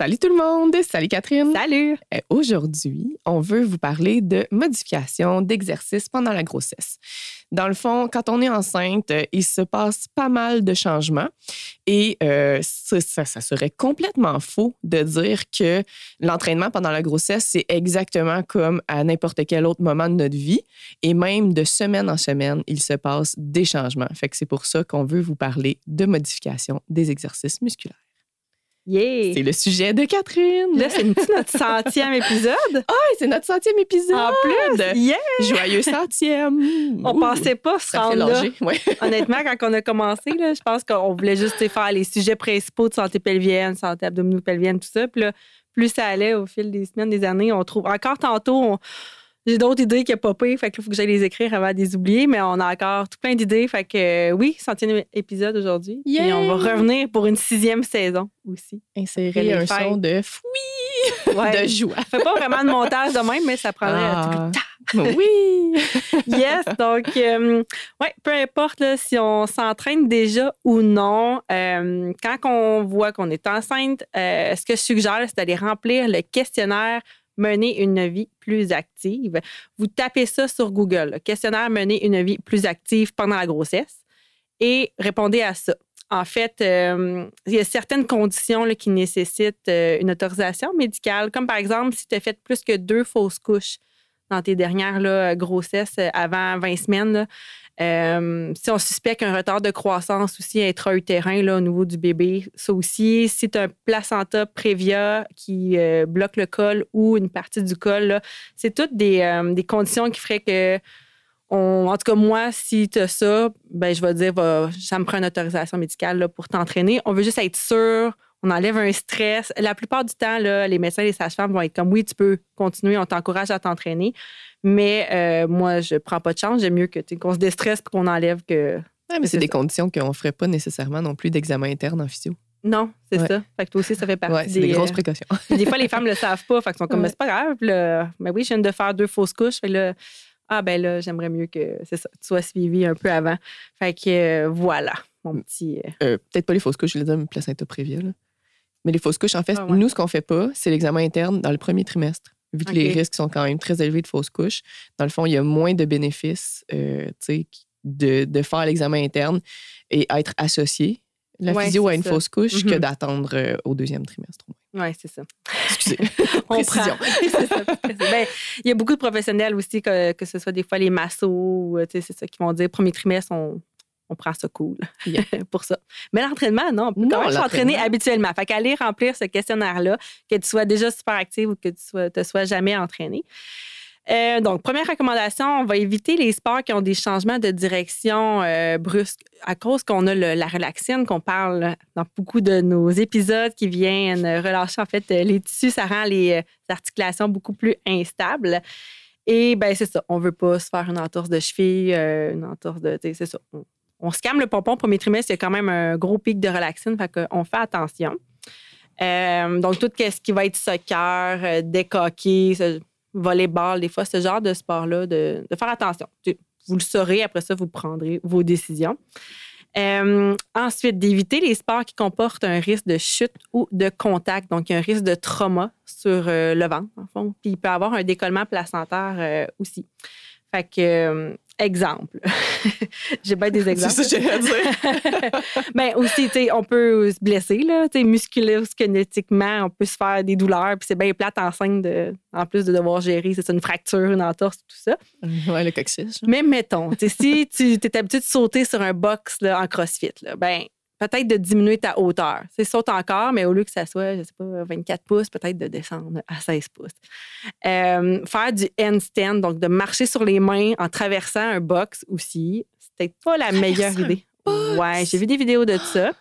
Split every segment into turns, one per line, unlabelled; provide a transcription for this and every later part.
Salut tout le monde! Salut Catherine!
Salut!
Euh, Aujourd'hui, on veut vous parler de modification d'exercice pendant la grossesse. Dans le fond, quand on est enceinte, euh, il se passe pas mal de changements et euh, ça, ça- ça serait complètement faux de dire que l'entraînement pendant la grossesse, c'est exactement comme à n'importe quel autre moment de notre vie et même de semaine en semaine, il se passe des changements. Fait que c'est pour ça qu'on veut vous parler de modification des exercices musculaires.
Yeah!
C'est le sujet de Catherine.
Là, c'est notre centième épisode.
Ah, c'est notre centième épisode.
En plus, yeah!
Joyeux centième.
On
Ouh,
pensait pas se rendre là.
Ouais.
Honnêtement, quand on a commencé, là, je pense qu'on voulait juste faire les sujets principaux de santé pelvienne, santé abdominopelvienne, tout ça. Puis là, plus ça allait au fil des semaines, des années, on trouve. Encore tantôt, on- j'ai d'autres idées qui n'ont pas payé, fait qu'il faut que j'aille les écrire avant de les oublier, mais on a encore tout plein d'idées. Fait que euh, oui, centième épisode aujourd'hui. Et on va revenir pour une sixième saison aussi.
Insérer un
fêtes.
son de fouille,
Ouais.
de joie.
Je fais pas vraiment de montage de même, mais ça prendrait
Ah. oui.
Yes, donc, euh, ouais, peu importe là, si on s'entraîne déjà ou non, euh, quand on voit qu'on est enceinte, euh, ce que je suggère, c'est d'aller remplir le questionnaire Mener une vie plus active. Vous tapez ça sur Google, le questionnaire Mener une vie plus active pendant la grossesse et répondez à ça. En fait, euh, il y a certaines conditions qui nécessitent euh, une autorisation médicale, comme par exemple si tu as fait plus que deux fausses couches dans tes dernières là, grossesses euh, avant 20 semaines. Euh, si on suspecte un retard de croissance aussi intra-utérin là, au niveau du bébé, ça aussi. Si tu as un placenta prévia qui euh, bloque le col ou une partie du col, c'est toutes des, des conditions qui feraient que, en tout cas, moi, si tu as ça, ben, je vais dire, va, ça me prend une autorisation médicale là, pour t'entraîner. On veut juste être sûr. On enlève un stress. La plupart du temps, là, les médecins et les sages-femmes vont être comme oui, tu peux continuer, on t'encourage à t'entraîner. Mais euh, moi, je prends pas de chance. J'aime mieux que, qu'on se déstresse et qu'on enlève que.
Ouais, mais c'est des
ça.
conditions qu'on ne ferait pas nécessairement non plus d'examen interne en physio.
Non, c'est
Ouais.
ça. Fait que toi aussi, ça fait partie
Ouais,
des.
des grosses
euh,
précautions.
des fois, les femmes le savent pas. Fait qu'ils sont comme. Mais c'est pas grave. Là, ben oui, je viens de faire deux fausses couches. Fait que là, ah, ben là, j'aimerais mieux que c'est ça, tu sois suivi un peu avant. Fait que euh, voilà, mon petit. euh,
Peut-être pas les fausses couches, je voulais dire placenta prévia. là. Mais les fausses couches, en fait,
Ah ouais.
nous, ce qu'on fait pas, c'est l'examen interne dans le premier trimestre. Vu que les risques sont quand même très élevés de fausses couches, dans le fond, il y a moins de bénéfices euh, de, de faire l'examen interne et être associé, la
Ouais,
physio, à une
ça.
fausse couche que
Mhm.
d'attendre euh, au deuxième trimestre.
Ouais, c'est ça.
Excusez.
On prend. Ben, il y a beaucoup de professionnels aussi, que, que ce soit des fois les massos, euh, c'est ça, qui vont dire premier trimestre, on, on prend ça cool
Yeah.
pour ça. Mais l'entraînement, non, on peut
Non,
quand même s'entraîner habituellement. Fait qu'aller remplir ce questionnaire-là, que tu sois déjà super active ou que tu ne te sois jamais entraîné. Euh, donc, première recommandation, on va éviter les sports qui ont des changements de direction euh, brusques à cause qu'on a le- la relaxine qu'on parle dans beaucoup de nos épisodes qui viennent relâcher en fait les tissus, ça rend les euh, articulations beaucoup plus instables. Et ben c'est ça, on veut pas se faire une entorse de cheville, euh, une entorse de, c'est ça. On, on se calme le pompon premier trimestre, il y a quand même un gros pic de relaxine, fait qu'on fait attention. Euh, donc, tout ce qui va être soccer, euh, décoquer, volleyball, des fois, ce genre de sport-là, de, faire attention. Vous le saurez, après ça, vous prendrez vos décisions. Euh, ensuite, d'éviter les sports qui comportent un risque de chute ou de contact, donc un risque de trauma sur le ventre, en fond. Puis il peut avoir un décollement placentaire aussi. Fait exemple. J'ai bien des exemples.
C'est ça que j'allais dire.
ben aussi, tu sais, on peut se blesser, là, tu sais, musculo-squelettiquement, on peut se faire des douleurs, puis c'est bien plate enceinte, de, en plus de devoir gérer, c'est une fracture, une entorse, tout ça.
ouais, le coccyx.
Mais mettons, tu sais, si tu es habitué de sauter sur un box là, en crossfit, là, ben peut-être de diminuer ta hauteur. C'est saute encore, mais au lieu que ça soit, je sais pas, 24 pouces, peut-être de descendre à 16 pouces. Euh, faire du handstand, donc de marcher sur les mains en traversant un box aussi, c'est peut-être pas la meilleure idée.
box?
Ouais, j'ai vu des vidéos de ça.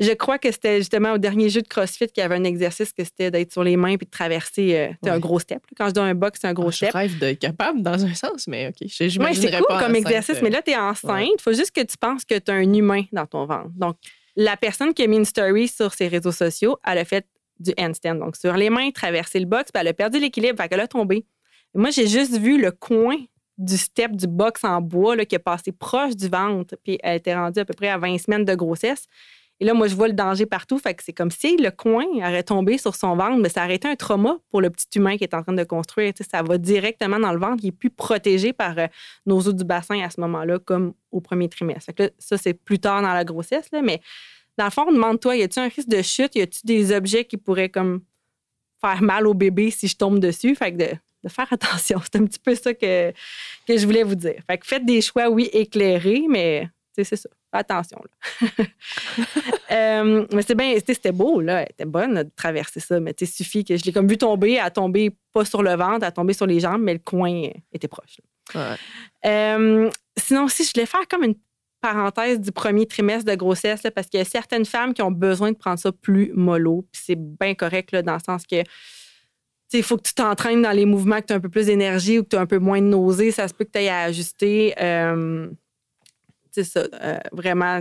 Je crois que c'était justement au dernier jeu de CrossFit qu'il y avait un exercice que c'était d'être sur les mains puis de traverser euh, un gros step. Quand je dis un box, c'est un gros ah, step.
Je rêve d'être capable dans un sens, mais OK. Je,
ouais, c'est cool comme exercice, mais là, tu es enceinte. Il faut juste que tu penses que tu as un humain dans ton ventre. Donc, la personne qui a mis une story sur ses réseaux sociaux, elle a fait du handstand. Donc, sur les mains, traverser le box, puis elle a perdu l'équilibre, fait qu'elle a tombé. Moi, j'ai juste vu le coin du step du box en bois là, qui est passé proche du ventre, puis elle était rendue à peu près à 20 semaines de grossesse. Et là, moi, je vois le danger partout. Fait que c'est comme si le coin aurait tombé sur son ventre, mais ça aurait été un trauma pour le petit humain qui est en train de construire. ça va directement dans le ventre, il est plus protégé par euh, nos os du bassin à ce moment-là, comme au premier trimestre. ça, c'est plus tard dans la grossesse, là, mais dans le fond, demande-toi, y a-t-il un risque de chute? Y a-t-il des objets qui pourraient comme faire mal au bébé si je tombe dessus? Fait que de, de faire attention. C'est un petit peu ça que, que je voulais vous dire. Fait que faites des choix, oui, éclairés, mais c'est ça. Attention. Là. Euh, mais c'est bien, c'était beau, là. Elle était bonne de traverser ça, mais il suffit que je l'ai comme vu tomber, a tombé pas sur le ventre, a tombé sur les jambes, mais le coin était proche. Euh, sinon, si je voulais faire comme une parenthèse du premier trimestre de grossesse, parce qu'il y a certaines femmes qui ont besoin de prendre ça plus mollo, puis c'est bien correct là, dans le sens que il faut que tu t'entraînes dans les mouvements, que tu as un peu plus d'énergie ou que tu as un peu moins de nausée. Ça se peut que tu ailles à ajuster. Euh, c'est ça, euh, vraiment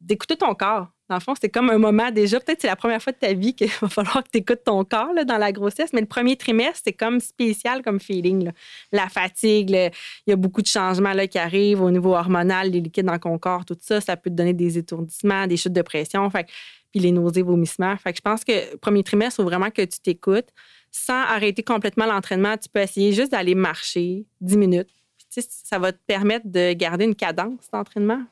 d'écouter ton corps. Dans le fond, c'est comme un moment déjà, peut-être c'est la première fois de ta vie qu'il va falloir que tu écoutes ton corps dans la grossesse, mais le premier trimestre, c'est comme spécial comme feeling. La fatigue, il y a beaucoup de changements là, qui arrivent au niveau hormonal, les liquides dans ton corps, tout ça, ça peut te donner des étourdissements, des chutes de pression, puis les nausées, vomissements. Fait que je pense que premier trimestre, il faut vraiment que tu t'écoutes sans arrêter complètement l'entraînement. Tu peux essayer juste d'aller marcher 10 minutes ça va te permettre de garder une cadence d'entraînement.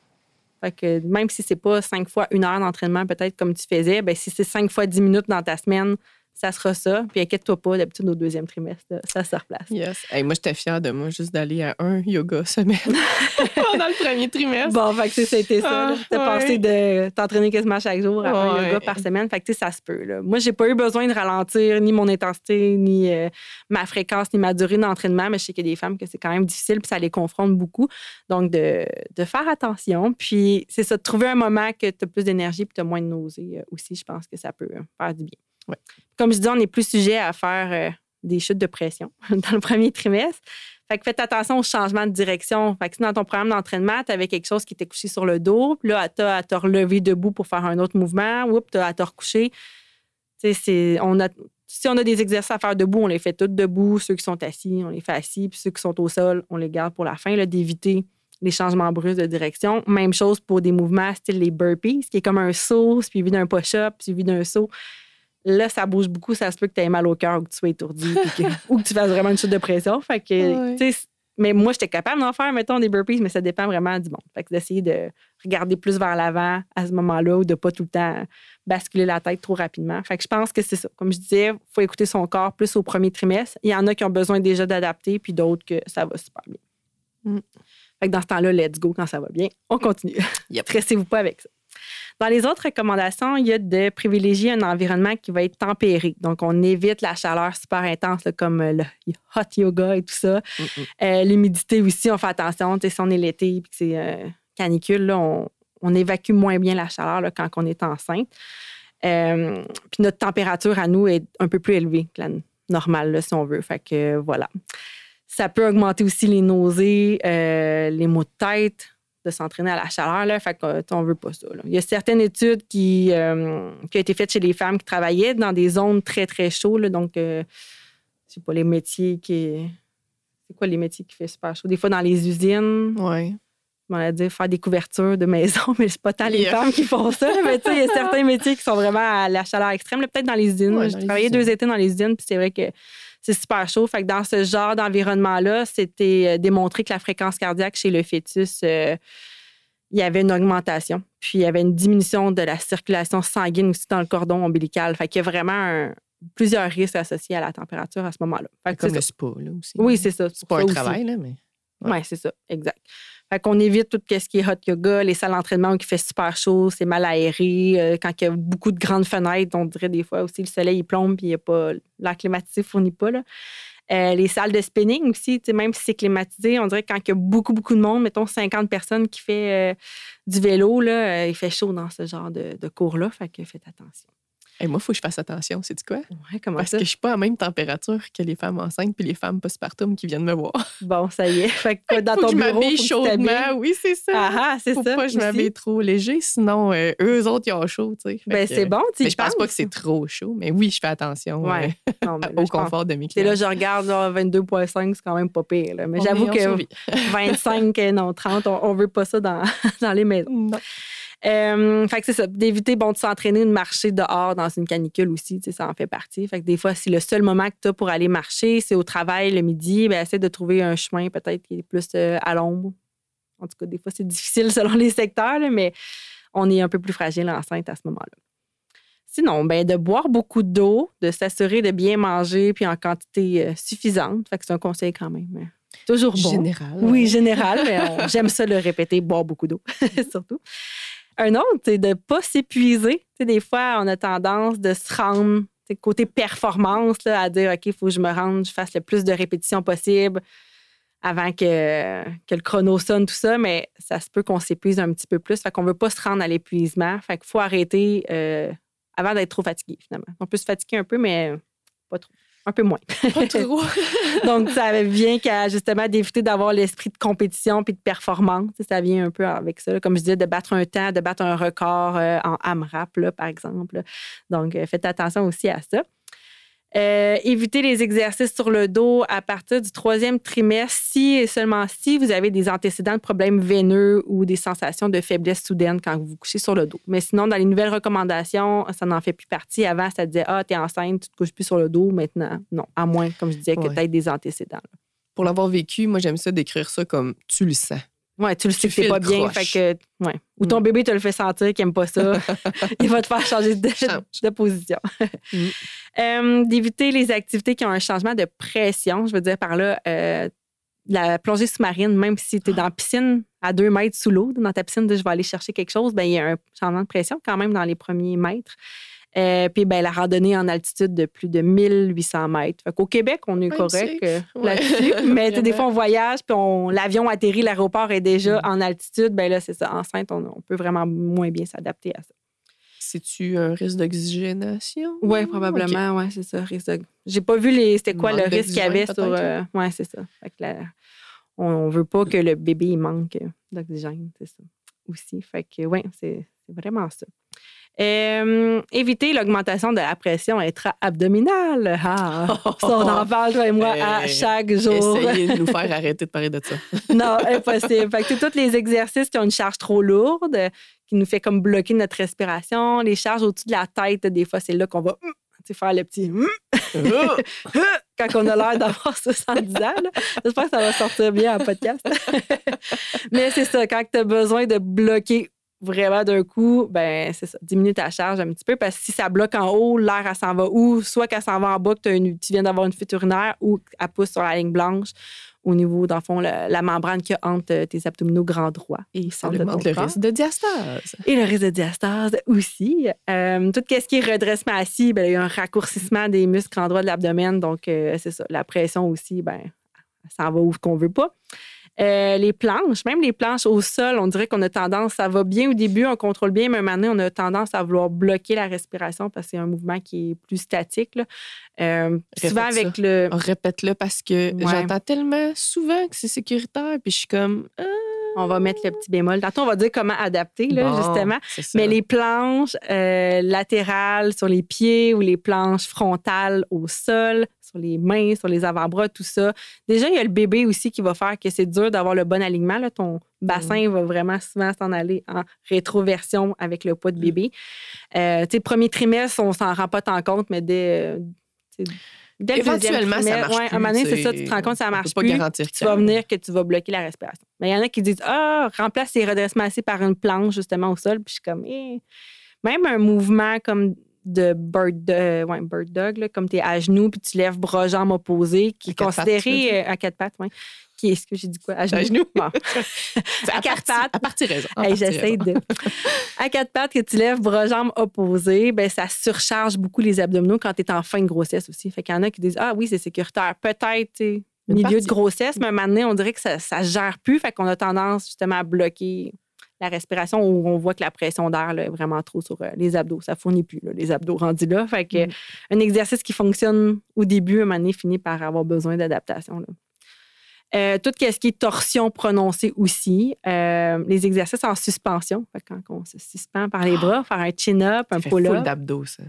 Fait même si c'est pas cinq fois une heure d'entraînement, peut-être comme tu faisais, ben si c'est cinq fois dix minutes dans ta semaine, ça sera ça. Puis inquiète-toi pas, d'habitude, au deuxième trimestre, ça se replace.
Yes. moi, j'étais fière de moi juste d'aller à un yoga semaine pendant le premier trimestre.
Bon, fait que c'était ça. Ah, T'as passé de t'entraîner quasiment chaque jour à un yoga par semaine. Fait que ça se peut. Là. Moi, j'ai pas eu besoin de ralentir ni mon intensité, ni euh, ma fréquence, ni ma durée d'entraînement, mais je sais qu'il y a des femmes que c'est quand même difficile, puis ça les confronte beaucoup. Donc, de, de faire attention. Puis, c'est ça, de trouver un moment que tu as plus d'énergie puis tu as moins de nausées euh, aussi, je pense que ça peut euh, faire du bien. Comme je dis, on est plus sujet à faire euh, des chutes de pression dans le premier trimestre. Fait que faites attention au changement de direction. Fait que si dans ton programme d'entraînement, tu avais quelque chose qui était couché sur le dos, puis là, tu as à te relever debout pour faire un autre mouvement, ou tu as à te recoucher. Si on a des exercices à faire debout, on les fait tous debout. Ceux qui sont assis, on les fait assis. Puis ceux qui sont au sol, on les garde pour la fin, d'éviter les changements brusques de direction. Même chose pour des mouvements style les burpees, qui est comme un saut suivi d'un push-up, suivi d'un saut. Là, ça bouge beaucoup, ça se peut que tu aies mal au cœur ou que tu sois étourdi ou que tu fasses vraiment une chute de pression. Fait que, mais moi, j'étais capable d'en faire, mettons, des burpees, mais ça dépend vraiment du monde. Fait que d'essayer de regarder plus vers l'avant à ce moment-là ou de pas tout le temps basculer la tête trop rapidement. Fait que je pense que c'est ça. Comme je disais, il faut écouter son corps plus au premier trimestre. Il y en a qui ont besoin déjà d'adapter, puis d'autres que ça va super bien. Mm. Fait que dans ce temps-là, let's go quand ça va bien. On continue. Yep. Stressez-vous pas avec ça. Dans les autres recommandations, il y a de privilégier un environnement qui va être tempéré. Donc, on évite la chaleur super intense, comme le hot yoga et tout ça. Euh, l'humidité aussi, on fait attention. Si on est l'été et que c'est euh, canicule, on, évacue moins bien la chaleur quand on est enceinte. Euh, puis notre température à nous est un peu plus élevée que la normale, si on veut. Fait que voilà. Ça peut augmenter aussi les nausées, les maux de tête, de s'entraîner à la chaleur. Là, fait qu'on veut pas ça. Il y a certaines études qui, euh, qui ont été faites chez les femmes qui travaillaient dans des zones très, très chaudes. donc, euh, c'est pas les métiers qui. C'est quoi les métiers qui font super chaud? Des fois, dans les usines.
Oui.
On va dire faire des couvertures de maison, mais c'est pas tant les femmes qui font ça. mais tu sais, il y a certains métiers qui sont vraiment à la chaleur extrême. Peut-être dans les usines. J'ai travaillé deux étés dans les usines, puis c'est vrai que c'est super chaud. Fait que dans ce genre d'environnement-là, c'était euh, démontré que la fréquence cardiaque chez le fœtus, euh, il y avait une augmentation. Puis il y avait une diminution de la circulation sanguine aussi dans le cordon ombilical. Fait qu'il y a vraiment plusieurs risques associés à la température à ce moment-là.
Comme le spa, là aussi.
Oui, c'est ça.
C'est pas un travail, là, mais.
Oui, c'est ça, exact. Fait qu'on évite tout ce qui est hot yoga, les salles d'entraînement où il fait super chaud, c'est mal aéré. Euh, quand il y a beaucoup de grandes fenêtres, on dirait des fois aussi le soleil il plombe puis il n'y a pas l'air climatisé fournit pas. Là. Euh, les salles de spinning aussi, même si c'est climatisé, on dirait que quand il y a beaucoup, beaucoup de monde, mettons 50 personnes qui fait euh, du vélo, là, euh, il fait chaud dans ce genre de, de cours-là. Fait que faites attention.
Et moi, il faut que je fasse attention, c'est quoi?
Ouais, comment
Parce
ça?
que je suis pas à la même température que les femmes enceintes puis les femmes postpartum qui viennent me voir.
Bon, ça y est. Fait que dans
faut
ton
que je
bureau,
m'habille
faut que
chaudement. Oui, c'est ça.
Ah, ah,
faut pas que je m'habille trop léger, sinon euh, eux autres, ils ont chaud, tu sais.
Ben, c'est bon, tu
je pense pas que c'est trop chaud, mais oui, je fais attention
Ouais.
euh,
Non, mais là,
au
je pense-
confort de mes clients.
là, je regarde là, 22,5, c'est quand même pas pire. là. Mais j'avoue que
survie.
25, euh, non, 30, on, on veut pas ça dans, dans les maisons.
Non.
Euh, fait que c'est ça, d'éviter bon, de s'entraîner, de marcher dehors dans une canicule aussi, ça en fait partie. Fait que des fois, si le seul moment que tu as pour aller marcher, c'est au travail le midi, ben, essaie de trouver un chemin peut-être qui est plus euh, à l'ombre. En tout cas, des fois, c'est difficile selon les secteurs, là, mais on est un peu plus fragile enceinte à ce moment-là. Sinon, ben, de boire beaucoup d'eau, de s'assurer de bien manger puis en quantité euh, suffisante. Fait que c'est un conseil quand même. euh, Toujours bon.
Général.
Oui, général, mais j'aime ça le répéter, boire beaucoup d'eau, surtout. Un autre, c'est de ne pas s'épuiser. Des fois, on a tendance de se rendre, côté performance, là, à dire, OK, il faut que je me rende, je fasse le plus de répétitions possible avant que, que le chrono sonne, tout ça, mais ça se peut qu'on s'épuise un petit peu plus. Fait qu'on ne veut pas se rendre à l'épuisement. Fait qu'il faut arrêter euh, avant d'être trop fatigué, finalement. On peut se fatiguer un peu, mais pas trop. Un peu moins.
Pas trop.
Donc, ça vient qu'à justement d'éviter d'avoir l'esprit de compétition puis de performance. Ça vient un peu avec ça. là. Comme je disais, de battre un temps, de battre un record euh, en AMRAP, là, par exemple. Donc, euh, faites attention aussi à ça. Euh, éviter les exercices sur le dos à partir du troisième trimestre, si et seulement si vous avez des antécédents de problèmes veineux ou des sensations de faiblesse soudaine quand vous vous couchez sur le dos. Mais sinon, dans les nouvelles recommandations, ça n'en fait plus partie. Avant, ça disait Ah, t'es enceinte, tu te couches plus sur le dos. Maintenant, non. À moins, comme je disais, que
Ouais.
tu aies des antécédents. là.
Pour l'avoir vécu, moi, j'aime ça décrire ça comme tu le sens.
Ouais, tu le sais que c'est
files
pas bien.
croche.
Fait que, ouais. Ou ton
Mm.
bébé te le fait sentir qu'il aime pas ça. Il va te faire changer de,
Change.
de position.
Mm.
Euh, D'éviter les activités qui ont un changement de pression. Je veux dire par là, euh, la plongée sous-marine, même si tu es dans la piscine à deux mètres sous l'eau, dans ta piscine de je vais aller chercher quelque chose, ben, il y a un changement de pression quand même dans les premiers mètres. Euh, puis ben, la randonnée en altitude de plus de 1800 mètres. Fait qu'au Québec, on est correct euh,
Ouais.
là-dessus. Mais des fois, on voyage, puis on- l'avion atterrit, l'aéroport est déjà
Mm.
en altitude. Ben là, c'est ça. Enceinte, on, on peut vraiment moins bien s'adapter à ça.
C'est-tu un risque d'oxygénation?
Oui, probablement. Ouais, c'est ça. risque de- J'ai pas vu les, c'était quoi
Manque
le risque qu'il y avait sur. euh, ouais, c'est ça. Fait que la- on, on veut pas que le bébé il manque d'oxygène, c'est ça. Aussi. Fait que, oui, c'est vraiment ça. Euh, éviter l'augmentation de la pression intra-abdominale. Ah, ça, on en parle, toi et moi, à chaque jour.
Essayez de nous faire arrêter de parler de ça.
Non, impossible. Fait que tous les exercices qui ont une charge trop lourde, qui nous fait comme bloquer notre respiration. Les charges au-dessus de la tête, des fois, c'est là qu'on va hum, faire le petit hum, quand on a l'air d'avoir 70 ans. J'espère que ça va sortir bien en podcast. Mais c'est ça, quand tu as besoin de bloquer vraiment d'un coup, ben c'est ça, diminue ta charge un petit peu parce que si ça bloque en haut, l'air, elle s'en va où? Soit qu'elle s'en va en bas, que une- tu viens d'avoir une fuite urinaire ou qu'elle pousse sur la ligne blanche au niveau, dans le fond, la, la membrane a entre tes abdominaux grand droit
Et ça augmente le
corps.
risque de diastase.
Et le risque de diastase aussi. Euh, tout ce qui est redressement assis, ben, il y a un raccourcissement des muscles en droit de l'abdomen. Donc, euh, c'est ça. La pression aussi, ben, ça en va où qu'on veut pas. Euh, les planches, même les planches au sol, on dirait qu'on a tendance, ça va bien au début, on contrôle bien, mais maintenant, on a tendance à vouloir bloquer la respiration parce que c'est un mouvement qui est plus statique. là. Euh, souvent
Répète
avec le.
Répète-le parce que
Ouais.
j'entends tellement souvent que c'est sécuritaire, puis je suis comme. Ah,
On va mettre le petit bémol. Tantôt, on va dire comment adapter, là,
bon,
justement. Mais les planches euh, latérales sur les pieds ou les planches frontales au sol, sur les mains, sur les avant-bras, tout ça. Déjà, il y a le bébé aussi qui va faire que c'est dur d'avoir le bon alignement. là. Ton bassin va vraiment souvent s'en aller en rétroversion avec le poids de bébé. Euh, tu sais, premier trimestre, on s'en rend pas tant compte, mais dès, euh, dès le deuxième
Éventuellement, ça
trimestre,
marche
ouais,
plus.
à un moment donné, c'est ça, tu te rends compte que ça marche
pas
plus
garantir
tu vas venir que tu vas bloquer la respiration. Mais il y en a qui disent Ah, remplace les redressements assis par une planche justement au sol. Puis je suis comme Eh. Même un mouvement comme de bird, euh, ouais, bird dog, là, comme tu es à genoux puis tu lèves bras jambes opposés, qui
À
est
pattes,
considéré euh, à quatre pattes, oui. Qui est ce que j'ai dit quoi? À genoux.
À genoux?
Bon.
C'est
à quatre
partie-
pattes.
À partie raison.
Hey, J'essaie de. À quatre pattes, que tu lèves bras jambes opposés, ben, ça surcharge beaucoup les abdominaux quand tu es en fin de grossesse aussi. Fait qu'il y en a qui disent Ah oui, c'est sécuritaire. Peut-être, milieu
partie.
de grossesse, mais à un moment donné, on dirait que ça ne gère plus. Fait qu'on a tendance justement à bloquer la respiration où on voit que la pression d'air est vraiment trop sur euh, les abdos. Ça fournit plus, là, les abdos rendus là. Fait que
Mm.
un exercice qui fonctionne au début, à un moment donné, finit par avoir besoin d'adaptation. Euh, tout ce qui est torsion prononcée aussi. Euh, les exercices en suspension. Fait quand on se suspend par les bras, faire un chin-up, un pull-up.
d'abdos, ça.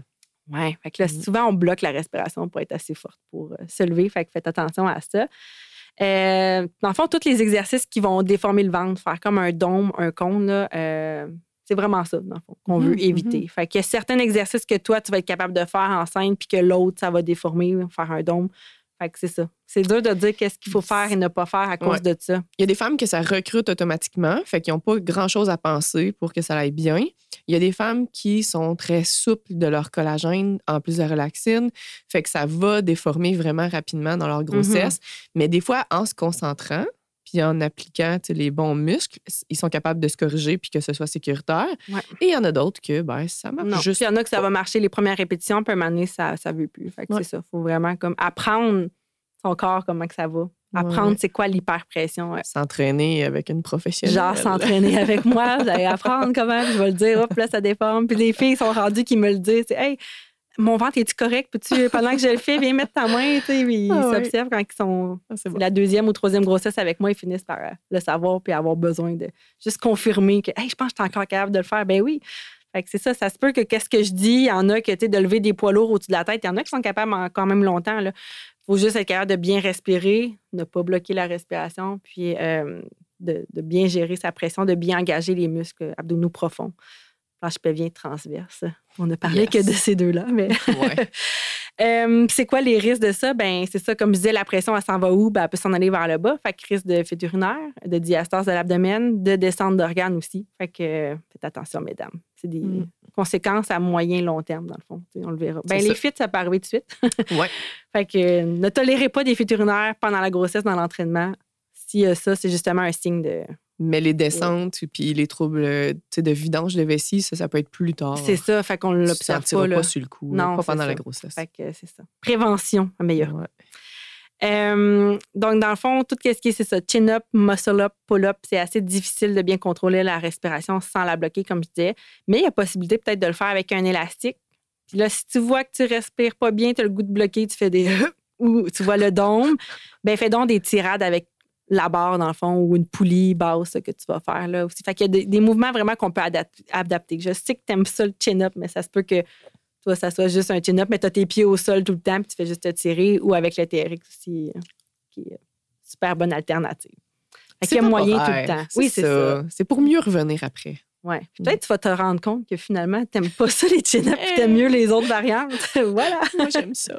Ouais, fait que là,
Mm.
souvent, on bloque la respiration pour être assez forte pour euh, se lever. Fait que faites attention à ça. Euh, dans le fond, tous les exercices qui vont déformer le ventre, faire comme un dôme, un cône, euh, c'est vraiment ça, dans le fond, qu'on veut
Mhm,
éviter. Fait qu'il y a certains exercices que toi, tu vas être capable de faire enceinte, puis que l'autre, ça va déformer, faire un dôme. Fait que c'est ça. C'est dur de dire qu'est-ce qu'il faut faire et ne pas faire à cause
Ouais.
de ça.
Il y a des femmes que ça recrute automatiquement, fait qu'ils n'ont pas grand-chose à penser pour que ça aille bien. Il y a des femmes qui sont très souples de leur collagène en plus de relaxine, fait que ça va déformer vraiment rapidement dans leur grossesse. Mais des fois, en se concentrant, puis en appliquant les bons muscles, ils sont capables de se corriger puis que ce soit sécuritaire.
Ouais.
Et il y en a d'autres que ben, ça marche
Non.
Juste.
il y en a que ça va marcher les premières répétitions, puis à un moment donné, ça ne veut plus. Fait que
Ouais.
c'est ça. Il faut vraiment comme apprendre son corps, comment que ça va. Apprendre
Ouais.
c'est quoi l'hyperpression. ouais.
S'entraîner avec une professionnelle.
Genre s'entraîner avec moi, vous allez apprendre comment, je vais le dire, hop, là, ça déforme. Puis les filles sont rendues qui me le disent, c'est Hey, mon ventre, est-tu correct? Peux-tu, pendant que je le fais, viens mettre ta main, tu sais, puis ils
Ah
s'observent quand ils sont
Ah, bon.
la deuxième ou troisième grossesse avec moi, ils finissent par euh, le savoir puis avoir besoin de juste confirmer que hey, je pense que je suis encore capable de le faire. Ben oui. Fait que c'est ça, ça se peut que qu'est-ce que je dis, il y en a que tu sais, de lever des poids lourds au-dessus de la tête, il y en a qui sont capables en- quand même longtemps. Il faut juste être capable de bien respirer, ne pas bloquer la respiration, puis euh, de, de bien gérer sa pression, de bien engager les muscles abdominaux profonds. Planche pelvien transverse. On ne parlé
Yes.
que de ces deux-là, mais
Ouais.
euh, c'est quoi les risques de ça? Ben, c'est ça, comme je disais, la pression, elle s'en va où? Ben, elle peut s'en aller vers le bas. Fait que risque de fuite urinaire, de diastase de l'abdomen, de descente d'organes aussi. Fait que euh, faites attention, mesdames. C'est des
Mm.
conséquences à moyen long terme, dans le fond. On le verra. Ben, les fuites, ça peut arriver tout de suite.
Ouais.
fait que euh, ne tolérez pas des fuites urinaires pendant la grossesse, dans l'entraînement. A ça, c'est justement un signe de.
Mais les descentes puis les troubles euh, de vidange de vessie, ça, ça peut être plus tard.
C'est ça. Fait qu'on l'observe pas.
pas,
là.
sur le coup, là,
Non,
pas pendant
ça.
la grossesse.
Fait que c'est ça. Prévention, meilleure.
Ouais.
Euh, donc, dans le fond, tout ce qui est, c'est ça, chin-up, muscle-up, pull-up, c'est assez difficile de bien contrôler la respiration sans la bloquer, comme je disais. Mais il y a possibilité peut-être de le faire avec un élastique. Puis là, si tu vois que tu respires pas bien, tu as le goût de bloquer, tu fais des... ou tu vois le dôme, ben fais donc des tirades avec la barre, dans le fond, ou une poulie basse que tu vas faire là aussi. Fait qu'il y a des, des mouvements vraiment qu'on peut adap- adapter. Je sais que tu aimes ça, le chin-up, mais ça se peut que toi, ça soit juste un chin-up, mais tu as tes pieds au sol tout le temps, puis tu fais juste te tirer, ou avec le TRX aussi, qui est une super bonne alternative. Fait qu'il y a moyen tout le temps. Oui, c'est ça.
C'est pour mieux revenir après.
Ouais. Puis Peut-être tu vas te rendre compte que finalement, tu n'aimes pas ça, les chin-ups, puis tu aimes mieux les autres variantes. voilà.
Moi, j'aime ça.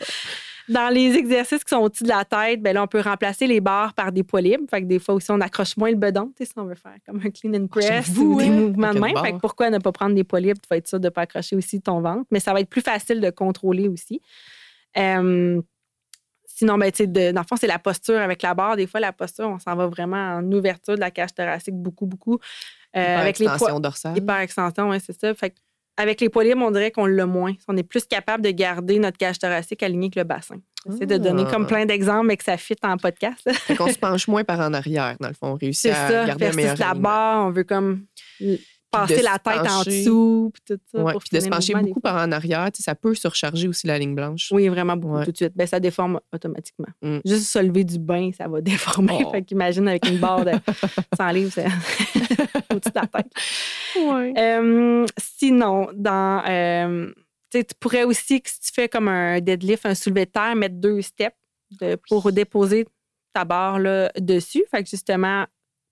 Dans les exercices qui sont au-dessus de la tête, ben là, on peut remplacer les barres par des poids libres. Fait que des fois aussi, on accroche moins le bedon, tu sais, si on veut faire comme un clean and press
j'avoue,
ou des
hein,
mouvements de main. Fait que pourquoi ne pas prendre des poids libres? Tu vas être sûr de ne pas accrocher aussi ton ventre. Mais ça va être plus facile de contrôler aussi. Euh, sinon, ben, de- dans le fond, c'est la posture avec la barre. Des fois, la posture, on s'en va vraiment en ouverture de la cage thoracique beaucoup, beaucoup. Euh, avec les poids,
dorsale.
Hyper extension, oui, c'est ça. Fait que avec les poids libres, on dirait qu'on l'a moins. On est plus capable de garder notre cage thoracique alignée avec le bassin. J'essaie de donner
Ah.
comme plein d'exemples, mais que ça fit en podcast.
qu'on se penche moins par en arrière, dans le fond. On réussit
C'est
à
ça.
garder un meilleur
la barre, on veut comme passer la tête en dessous, puis tout ça.
Ouais,
pour
puis de se pencher beaucoup par en arrière, ça peut surcharger aussi la ligne blanche.
Oui, vraiment beaucoup
Ouais.
tout de suite. Ben, ça déforme automatiquement.
Mm.
Juste se lever du bain, ça va déformer.
Oh.
Fait qu'imagine avec une barre de 100 livres c'est au-dessus de la tête.
Ouais.
Euh, sinon, dans, euh, tu pourrais aussi, si tu fais comme un deadlift, un soulevé de terre, mettre deux steps de- pour déposer ta barre là, dessus. Fait que justement,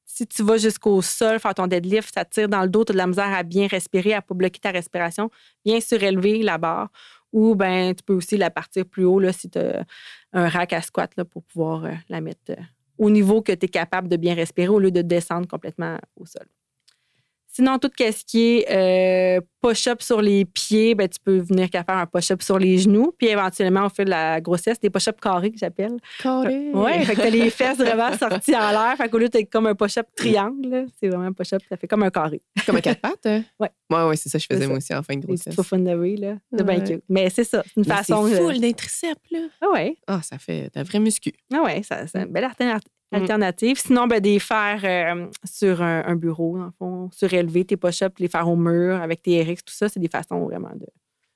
si tu vas jusqu'au sol, faire ton deadlift, ça tire dans le dos, tu as de la misère à bien respirer, à ne pas bloquer ta respiration, bien surélever la barre. Ou ben, tu peux aussi la partir plus haut là, si tu as un rack à squat là, pour pouvoir euh, la mettre euh, au niveau que tu es capable de bien respirer au lieu de descendre complètement au sol. Sinon, tout ce qui est euh, push-up sur les pieds, ben, tu peux venir qu'à faire un push-up sur les genoux. Puis éventuellement, au fil de la grossesse, des push-up carrés que j'appelle.
Carré.
Oui, fait que t'as les fesses vraiment sorties en l'air. Fait qu'au lieu d'être comme un push-up triangle, c'est vraiment un push-up, ça fait comme un carré.
Comme un quatre pattes? hein?
Ouais.
Ouais, ouais, c'est ça, je
C'est
faisais
ça.
moi aussi en fin de grossesse.
petites faufounes de là. C'est bien
Ouais.
cute. Mais c'est ça, c'est une
Mais
façon.
C'est
euh,
full d'un triceps, là.
Ah ouais.
Ah, ça fait de la vraie muscu.
Ah ouais, ça, c'est une belle. Alternative. Sinon, ben, des faire euh, sur un, un bureau, dans le fond, surélever tes push-ups, les faire au mur avec tes RX, tout ça, c'est des façons vraiment de,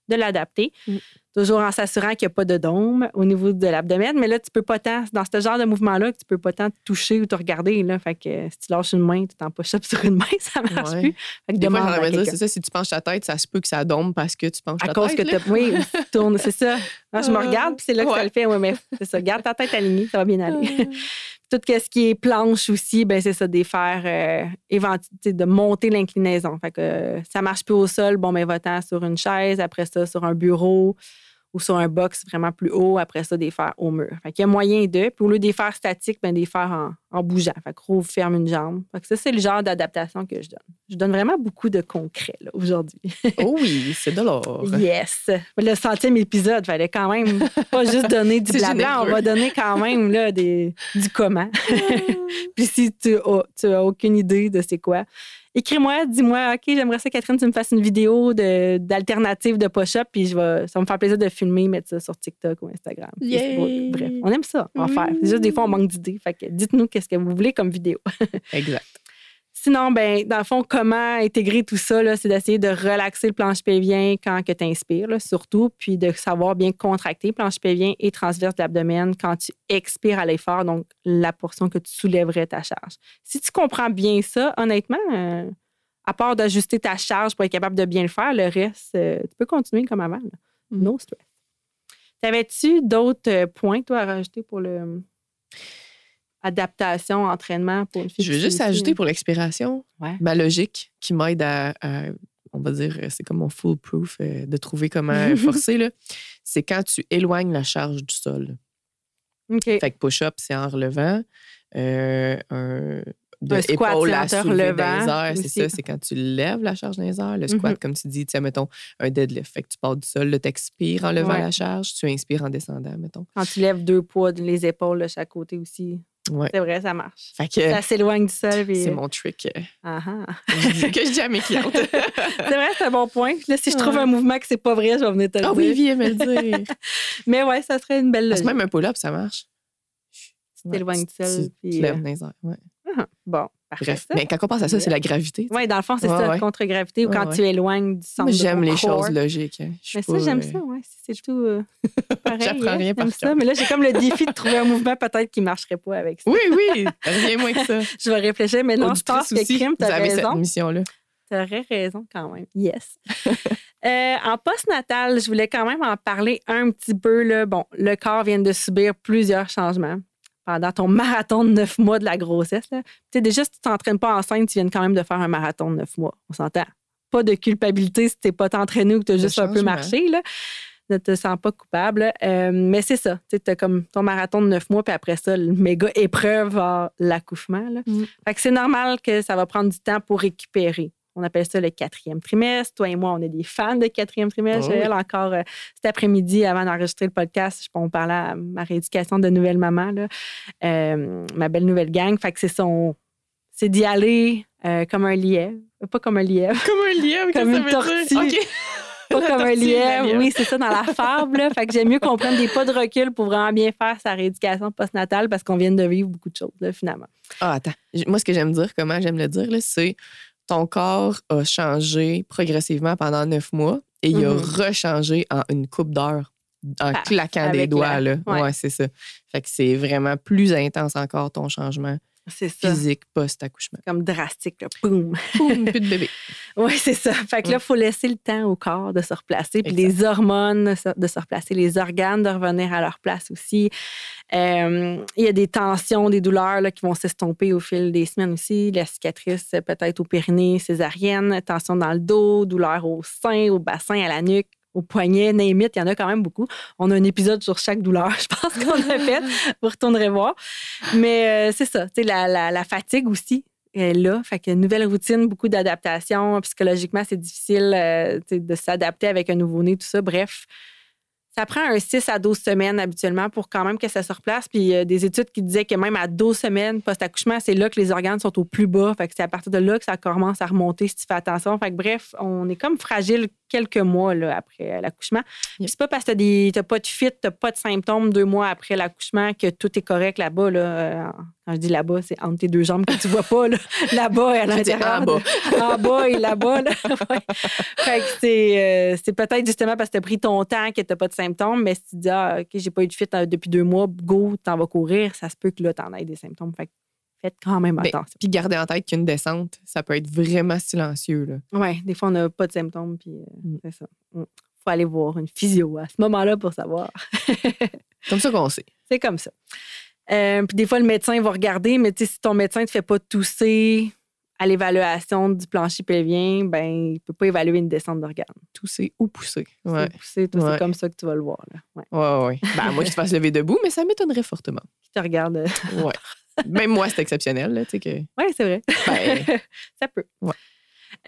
de l'adapter.
Mm.
Toujours en s'assurant qu'il n'y a pas de dôme au niveau de l'abdomen. Mais là, tu peux pas tant, dans ce genre de mouvement-là, que tu peux pas tant te toucher ou te regarder. Là. Fait que euh, si tu lâches une main, tu t'en push-up sur une main, ça marche
Ouais.
plus. Fait que
Des fois, dire, c'est ça, si tu penches ta tête, ça se peut que ça dombe parce que tu penches
À
ta
cause
tête.
que tu Oui, tu tournes, c'est ça. Moi, je me
Ah,
regarde, puis c'est là que ça le fait. Oui, mais c'est ça. Garde ta tête alignée, ça va bien aller. tout ce qui est planche aussi, ben c'est ça, des faire euh, de monter l'inclinaison. Fait que euh, ça marche plus au sol, bon, ben va-t'en sur une chaise, après ça, sur un bureau ou sur un box vraiment plus haut, après ça, des faire au mur. Fait qu'il y a moyen de. Puis au lieu des faire statiques, ben des faire en, en bougeant. Fait que rouvre, ferme une jambe. Fait que ça, c'est le genre d'adaptation que je donne. Je donne vraiment beaucoup de concret, là, aujourd'hui.
Oh oui, c'est de l'or.
Yes. Le centième épisode, fallait quand même pas juste donner du blabla, on va donner quand même là, des, du comment. Puis si tu as, tu as aucune idée de c'est quoi, écris-moi, dis-moi, OK, j'aimerais ça, Catherine, tu me fasses une vidéo de- d'alternative de, push-up, puis je vais, ça va me faire plaisir de filmer, mettre ça sur TikTok ou Instagram. Bref, on aime ça, en
Oui.
faire. C'est juste des fois, on manque d'idées. Fait que dites-nous qu'est-ce que vous voulez comme vidéo.
Exact.
Sinon, ben, dans le fond, comment intégrer tout ça, c'est d'essayer de relaxer le planche pelvien quand que tu inspires, là, surtout, puis de savoir bien contracter le planche pelvien et transverse de l'abdomen quand tu expires à l'effort, donc la portion que tu soulèverais ta charge. Si tu comprends bien ça, honnêtement, euh, à part d'ajuster ta charge pour être capable de bien le faire, le reste, euh, tu peux continuer comme avant. là.
Mhm.
No stress. T'avais-tu d'autres euh, points, toi, à rajouter pour le adaptation, entraînement pour une fille?
Je veux juste ajouter pour l'expiration
Ouais.
ma logique qui m'aide à, à- on va dire, c'est comme mon foolproof euh, de trouver comment forcer. là. C'est quand tu éloignes la charge du sol.
OK.
Fait que push-up, c'est en relevant. Euh, un, de
Un squat,
épaule
c'est
à soulever
relevant
dans les c'est ça, c'est quand tu lèves la charge dans les airs. Le squat,
Mhm.
comme tu dis, tu mettons, un deadlift. Fait que tu pars du sol, là, tu expires en levant
Ouais.
la charge, tu inspires en descendant, mettons.
Quand tu lèves deux poids, les épaules de chaque côté aussi.
Ouais.
C'est vrai, ça marche.
Fait que
Ça s'éloigne du sol. puis-
c'est mon trick euh,
Ah, ah.
que je dis à mes clientes.
C'est vrai, c'est un bon point. Là, si je trouve
Ouais.
un mouvement que c'est pas vrai, je vais venir te le
Ah
dire.
oui, viens me le dire.
Mais ouais, ça serait une belle logique.
même un pull-up, ça marche.
Tu t'éloignes du sol.
Tu, lèves
euh,
dans les airs, ouais.
Ah, bon.
Bref,
ça.
mais quand on pense à ça, c'est la gravité.
Oui, dans le fond, c'est
Ouais,
ça,
ouais.
contre-gravité, ou quand
ouais.
tu éloignes du centre
j'aime les
corps.
choses logiques. hein.
Mais ça, j'aime
euh,
ça, ouais. C'est tout euh, pareil.
J'apprends
hein,
rien par
ça. Mais là, j'ai comme le défi de trouver un mouvement peut-être qui marcherait pas avec ça.
Oui, oui, rien moins que ça.
Je vais réfléchir, mais non, je pense que
aussi,
Crime, tu as
avez cette
raison.
mission-là.
Tu aurais raison quand même. Yes. Euh, en postnatal, je voulais quand même en parler un petit peu. Là. Bon, le corps vient de subir plusieurs changements pendant ton marathon de neuf mois de la grossesse. Là. Tu sais, déjà, si tu t'entraînes pas enceinte, tu viens quand même de faire un marathon de neuf mois. On s'entend. Pas de culpabilité si tu pas entraîné ou que tu as juste un peu marché. Là. Ne te sens pas coupable. Euh, mais c'est ça. Tu as comme ton marathon de neuf mois, puis après ça, le méga épreuve à l'accouchement.
Mm.
Fait que c'est normal que ça va prendre du temps pour récupérer. On appelle ça le quatrième trimestre. Toi et moi, on est des fans de quatrième trimestre.
Oh oui.
Encore euh, cet après-midi, avant d'enregistrer le podcast, je- on parlait à ma rééducation de nouvelle maman, là, euh, ma belle nouvelle gang. Fait que c'est son. C'est d'y aller euh, comme un lièvre. Pas comme un lièvre.
Comme un lièvre,
Comme
que ça
une
veut dire?
Pas
La
comme un lièvre. Oui, c'est ça, dans la fable. là. Fait que j'aime mieux qu'on prenne des pas de recul pour vraiment bien faire sa rééducation postnatale parce qu'on vient de vivre beaucoup de choses, là, finalement.
Ah, attends. Moi, ce que j'aime dire, comment j'aime le dire, là, c'est ton corps a changé progressivement pendant neuf mois et il a
Mhm.
rechangé en une coupe d'heure en
Paf,
claquant des doigts.
la-
Là.
ouais.
Ouais, c'est ça. Fait que c'est vraiment plus intense encore ton changement
ça.
physique post-accouchement.
Comme drastique, là. Boum.
Boum, plus de bébé.
Oui, c'est ça. Fait que là, il faut laisser le temps au corps de se replacer, puis les hormones de se- replacer, les organes de revenir à leur place aussi. Euh, il y a des tensions, des douleurs là, qui vont s'estomper au fil des semaines aussi. La cicatrice, peut-être au périnée, césarienne, tension dans le dos, douleur au sein, au bassin, à la nuque. Au poignet, name it, il y en a quand même beaucoup. On a un épisode sur chaque douleur, je pense qu'on a fait. Vous retournerez voir. Mais euh, c'est ça, tu la fatigue aussi. est là. Fait que nouvelle routine, beaucoup d'adaptation. Psychologiquement, c'est difficile euh, de s'adapter avec un nouveau-né, tout ça. Bref, ça prend un 6 à 12 semaines habituellement pour quand même que ça se replace. Puis il y a des études qui disaient que même à 12 semaines post-accouchement, c'est là que les organes sont au plus bas. Fait que c'est à partir de là que ça commence à remonter si tu fais attention. Fait que bref, on est comme fragile quelques mois là, après l'accouchement. C'est pas parce que tu n'as pas de fit, tu n'as pas de symptômes deux mois après l'accouchement que tout est correct là-bas. Là. Quand je dis là-bas, c'est entre tes deux jambes que tu vois pas. Là-bas et à l'intérieur.
En bas.
en bas et là-bas. fait que c'est, euh, c'est peut-être justement parce que tu as pris ton temps que tu n'as pas de symptômes, mais si tu dis, ah, OK, j'ai pas eu de fit euh, depuis deux mois, go, t'en vas courir, ça se peut que là, t'en aies des symptômes. Fait que faites quand même
Ben,
attention.
Puis garder en tête qu'une descente, ça peut être vraiment silencieux.
Oui, des fois, on n'a pas de symptômes, puis euh,
Mm.
c'est ça. Il faut aller voir une physio à ce moment-là pour savoir.
Comme ça qu'on sait.
c'est comme ça. Euh, puis des fois, le médecin va regarder, mais si ton médecin ne te fait pas tousser à l'évaluation du plancher pelvien, ben, il ne peut pas évaluer une descente d'organes.
Tousser ou pousser. Ouais.
Toi,
Ouais.
c'est comme ça que tu vas le voir. Là. Ouais.
Ouais, ouais. Ben, moi, je te fasse lever debout, mais ça m'étonnerait fortement.
Qui te regarde. euh,
Ouais. Même moi, c'est exceptionnel. Là, tu sais que,
Oui, c'est vrai.
ben,
ça peut.
Ouais.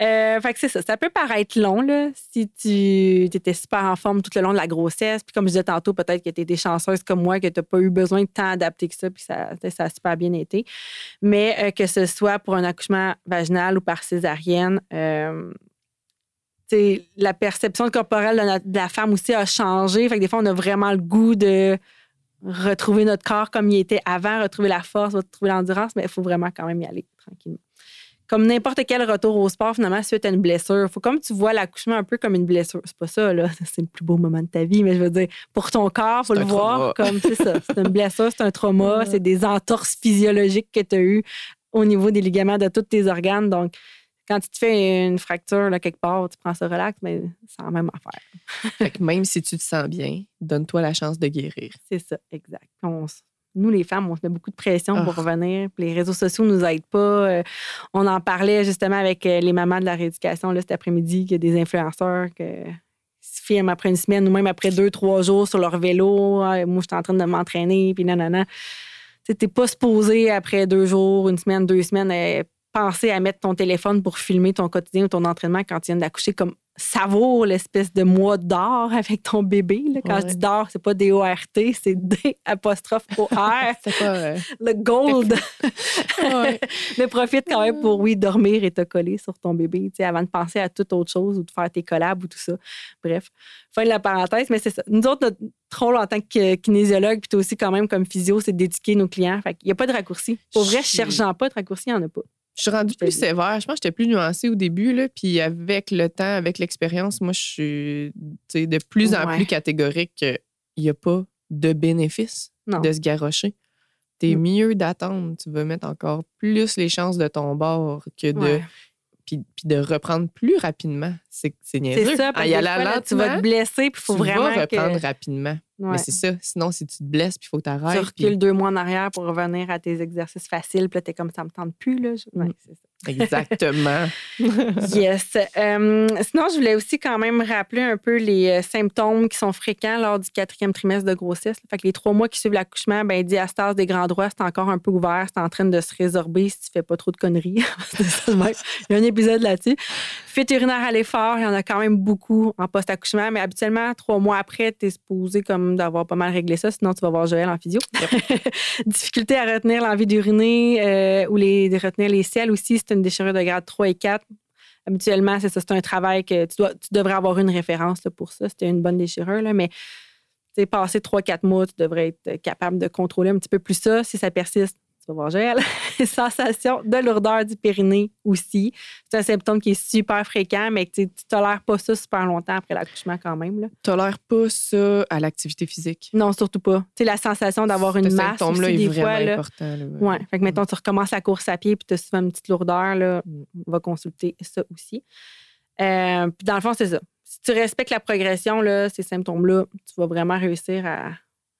Euh, fait que c'est ça. Ça peut paraître long là, si tu étais super en forme tout le long de la grossesse. Puis comme je disais tantôt, peut-être que tu étais chanceuse comme moi, que tu n'as pas eu besoin de temps adapté que ça, puis ça, ça a super bien été. Mais euh, que ce soit pour un accouchement vaginal ou par césarienne, euh, la perception corporelle de, notre- de la femme aussi a changé. Fait que des fois, on a vraiment le goût de retrouver notre corps comme il était avant, retrouver la force, retrouver l'endurance, mais il faut vraiment quand même y aller tranquillement. Comme n'importe quel retour au sport, finalement, suite à une blessure. faut comme tu vois l'accouchement un peu comme une blessure. C'est pas ça, là. C'est le plus beau moment de ta vie, mais je veux dire, pour ton corps, faut
C'est
le voir
trauma.
comme c'est ça. C'est une blessure, c'est un trauma, c'est des entorses physiologiques que tu as eues au niveau des ligaments de tous tes organes. Donc, quand tu te fais une fracture là, quelque part, tu prends ça relax, mais c'est la même affaire.
fait que même si tu te sens bien, donne-toi la chance de guérir.
C'est ça, exact. On nous, les femmes, on se met beaucoup de pression pour
Ah.
revenir. Puis les réseaux sociaux nous aident pas. Euh, on en parlait justement avec euh, les mamans de la rééducation là, cet après-midi, qu'il y a des influenceurs qui se filment après une semaine ou même après deux, trois jours sur leur vélo. Ah, moi, je suis en train de m'entraîner, puis nanana. Tu n'es pas supposé, après deux jours, une semaine, deux semaines, euh, penser à mettre ton téléphone pour filmer ton quotidien ou ton entraînement quand tu viens d'accoucher, comme savoure l'espèce de mois d'or avec ton bébé. là. Quand je
Ouais.
dis d'or, c'est pas D-O-R-T, c'est D apostrophe O-R,
C'est pas. euh,
le gold. Mais profite quand même pour, oui, dormir et te coller sur ton bébé, tu sais, avant de penser à toute autre chose ou de faire tes collabs ou tout ça. Bref, fin de la parenthèse, mais c'est ça. Nous autres, notre rôle en tant que kinésiologue, puis toi aussi quand même comme physio, c'est d'éduquer nos clients. Fait qu'il n'y a pas de raccourci. Pour vrai,
Je
cherchant pas de raccourci, il n'y en a pas.
Je suis rendue plus sévère. Je pense que j'étais plus nuancée au début. Là, puis avec le temps, avec l'expérience, moi, je suis tu de plus en plus catégorique qu'il n'y a pas de bénéfice
Non.
de se garrocher. T'es
Mm.
mieux d'attendre. Tu vas mettre encore plus les chances de ton bord que de.
Ouais.
Puis, puis de reprendre plus rapidement. C'est niaiseux.
C'est ça, parce
y
que tu vas te blesser, puis il faut
tu
vraiment
vas
que
reprendre rapidement.
Ouais.
Mais c'est ça. Sinon, si tu te blesses, puis il faut que tu
recules deux mois en arrière pour revenir à tes exercices faciles, puis là, t'es comme ça me tente plus. Là. Ouais,
Mm.
c'est ça.
Exactement.
Yes. Euh, sinon, je voulais aussi quand même rappeler un peu les euh, symptômes qui sont fréquents lors du quatrième trimestre de grossesse. Fait que les trois mois qui suivent l'accouchement, ben, diastase des grands droits, c'est encore un peu ouvert, c'est en train de se résorber si tu fais pas trop de conneries. Il y a un épisode là-dessus. Fuite urinaire à l'effort, il y en a quand même beaucoup en post-accouchement, mais habituellement, trois mois après, tu es supposé comme d'avoir pas mal réglé ça, sinon tu vas voir Joël en physio. Difficulté à retenir l'envie d'uriner euh, ou les, de retenir les selles aussi, c'est une déchirure de grade 3 et 4 habituellement, c'est ça, c'est un travail que tu, dois, tu devrais avoir une référence pour ça. C'était une bonne déchirure, là, mais passé 3-4 mois, tu devrais être capable de contrôler un petit peu plus ça. Si ça persiste, tu vas voir Joël. Sensation de lourdeur du périnée aussi. C'est un symptôme qui est super fréquent, mais tu tu tolères pas ça super longtemps après l'accouchement quand même. Là.
Tolère pas ça à l'activité physique?
Non, surtout pas. Tu la sensation d'avoir une masse aussi,
est
des
vraiment
fois. Là,
important. là.
Ouais. Fait que, mettons, tu recommences la course à pied puis tu as souvent une petite lourdeur, là, on va consulter ça aussi. Euh, puis dans le fond, c'est ça. Si tu respectes la progression, là, ces symptômes-là, tu vas vraiment réussir à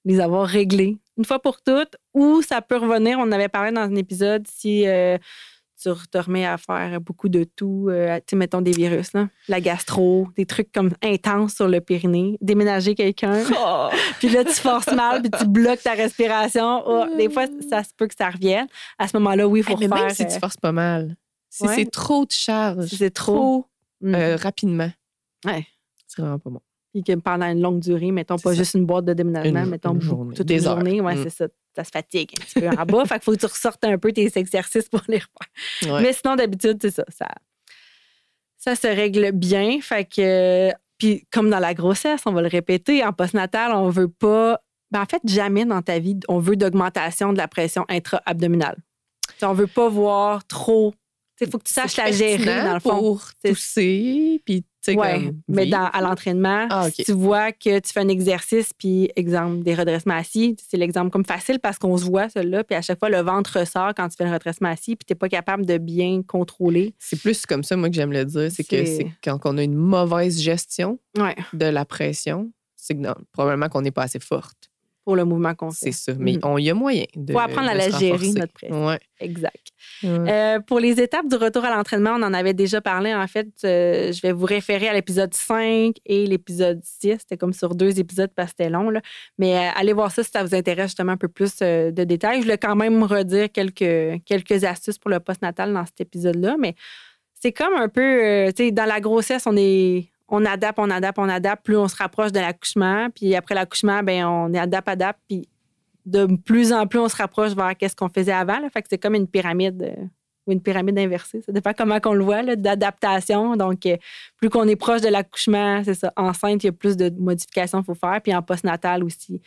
les avoir réglés une fois pour toutes. Ou ça peut revenir, on en avait parlé dans un épisode, si euh, tu te remets à faire beaucoup de tout. euh, tu mettons des virus, là, la gastro, des trucs comme intenses sur le périnée, déménager quelqu'un.
Oh.
Puis là, tu forces mal, puis tu bloques ta respiration. Oh, des fois, ça se peut que ça revienne. À ce moment-là, oui, il faut
Hey, mais même si tu
euh,
forces pas mal, si
ouais.
c'est trop de charge,
si c'est trop. Mm.
euh, rapidement,
Ouais.
c'est vraiment pas bon.
Puis que pendant une longue durée, mettons pas
ça.
juste une boîte de déménagement,
Une-
mettons
une journée.
toute
Des
une
heures.
journée. Ouais,
Mm.
c'est ça. Ça se fatigue un petit peu en bas. Fait qu'il faut que tu ressortes un peu tes exercices pour les refaire.
Ouais.
Mais sinon, d'habitude, c'est ça, ça. Ça se règle bien. Fait que. Puis, comme dans la grossesse, on va le répéter, en postnatal, on veut pas. Ben, en fait, jamais dans ta vie, on veut d'augmentation de la pression intra-abdominale. On veut pas voir trop. Il faut que tu saches la gérer, dans le fond.
Pour tousser, puis tu sais,
Ouais,
comme.
mais dans, à l'entraînement,
Ah,
si tu vois que tu fais un exercice, puis exemple, des redressements assis, c'est l'exemple comme facile parce qu'on se voit, celui-là, puis à chaque fois, le ventre ressort quand tu fais le redressement assis, puis tu n'es pas capable de bien contrôler.
C'est plus comme ça, moi, que j'aime le dire. C'est que
C'est-
c'est quand on a une mauvaise gestion
Ouais,
de la pression, c'est que non, probablement qu'on n'est pas assez forte.
Pour le mouvement qu'on fait.
C'est ça. Mais
Mhm.
on y a moyen de.
Faut apprendre à la gérer, notre pression.
Ouais.
Exact.
Ouais.
Euh, pour les étapes du retour à l'entraînement, on en avait déjà parlé. En fait, euh, je vais vous référer à l'épisode 5 et l'épisode 6. C'était comme sur deux épisodes parce que c'était long. là. Mais euh, allez voir ça si ça vous intéresse justement un peu plus de détails. Je voulais quand même redire quelques, quelques astuces pour le postnatal dans cet épisode-là. Mais c'est comme un peu, tu sais, dans la grossesse, on est. On adapte, on adapte, on adapte. Plus on se rapproche de l'accouchement. Puis après l'accouchement, ben on est adapte, adapte. Puis de plus en plus, on se rapproche vers qu'est-ce qu'on faisait avant. là. Fait que c'est comme une pyramide euh, ou une pyramide inversée. Ça dépend comment qu'on le voit, d'adaptation. Donc, euh, plus qu'on est proche de l'accouchement, c'est ça. Enceinte, il y a plus de modifications qu'il faut faire. Puis en postnatal aussi,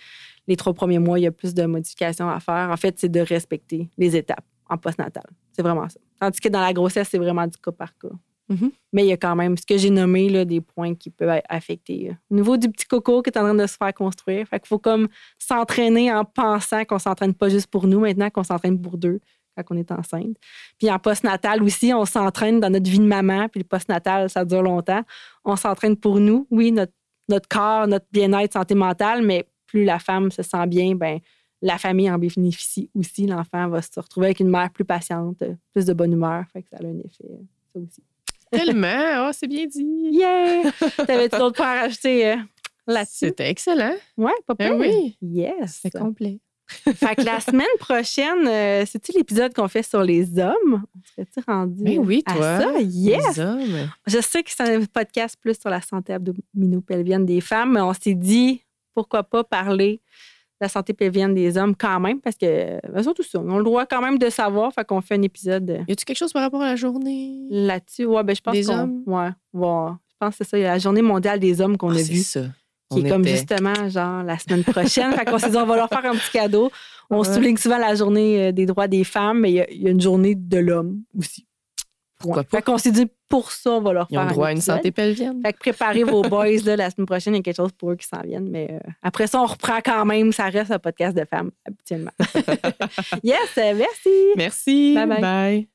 les trois premiers mois, il y a plus de modifications à faire. En fait, c'est de respecter les étapes en postnatal. C'est vraiment ça. Tandis que dans la grossesse, c'est vraiment du cas par cas.
Mhm.
Mais il y a quand même ce que j'ai nommé là, des points qui peuvent être affectés. euh, Au niveau du petit coco qui est en train de se faire construire, qu'il faut comme s'entraîner en pensant qu'on s'entraîne pas juste pour nous maintenant, qu'on s'entraîne pour deux quand on est enceinte. Puis en postnatal aussi, on s'entraîne dans notre vie de maman, puis le postnatal, ça dure longtemps. On s'entraîne pour nous, oui, notre, notre corps, notre bien-être, santé mentale, mais plus la femme se sent bien, ben la famille en bénéficie aussi. L'enfant va se retrouver avec une mère plus patiente, euh, plus de bonne humeur. Fait que ça a un effet, euh, ça aussi.
Tellement. Oh, c'est bien dit.
Yeah! T'avais-tu d'autres points à rajouter euh, là-dessus?
C'était excellent.
Ouais, pas
Ben
pire.
oui.
Yes.
C'est complet.
Fait que la semaine prochaine, euh, c'est-tu l'épisode qu'on fait sur les hommes? On serait-tu rendu
Ben oui,
à
toi.
ça? Yes!
Les hommes.
Je sais que c'est un podcast plus sur la santé abdominopelvienne des femmes, mais on s'est dit, pourquoi pas parler la santé pelvienne des hommes quand même, parce que, euh, surtout ça, on a le droit quand même de savoir, fait qu'on fait un épisode euh,
Y a-tu quelque chose par rapport à la journée?
là-dessus. Ouais, ben je pense
Des
qu'on-
hommes?
Ouais, ouais. Je pense que c'est ça, il y a la journée mondiale des hommes qu'on
Ah,
a
c'est
vue.
ça.
qui
On
est comme justement genre la semaine prochaine. fait qu'on s'est dit, on va leur faire un petit cadeau. On
Ouais.
souligne souvent la journée euh, des droits des femmes, mais il y a- il y, a une journée de l'homme aussi.
Pourquoi
Fait qu'on s'est dit, pour ça, on va leur
Ils
faire
ont
un
droit à une santé pelvienne.
Fait que préparez vos boys, là, la semaine prochaine, il y a quelque chose pour eux qui s'en viennent. Mais euh, après ça, on reprend quand même. Ça reste un podcast de femmes, habituellement. yes, euh, merci.
Merci.
Bye bye.
bye.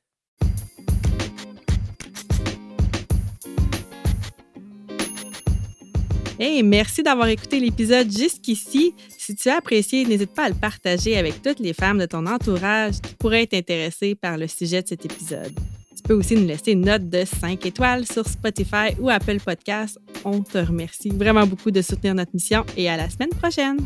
Hey, merci d'avoir écouté l'épisode jusqu'ici. Si tu as apprécié, n'hésite pas à le partager avec toutes les femmes de ton entourage qui pourraient être intéressées par le sujet de cet épisode. Tu peux aussi nous laisser une note de 5 étoiles sur Spotify ou Apple Podcasts. On te remercie vraiment beaucoup de soutenir notre mission et à la semaine prochaine.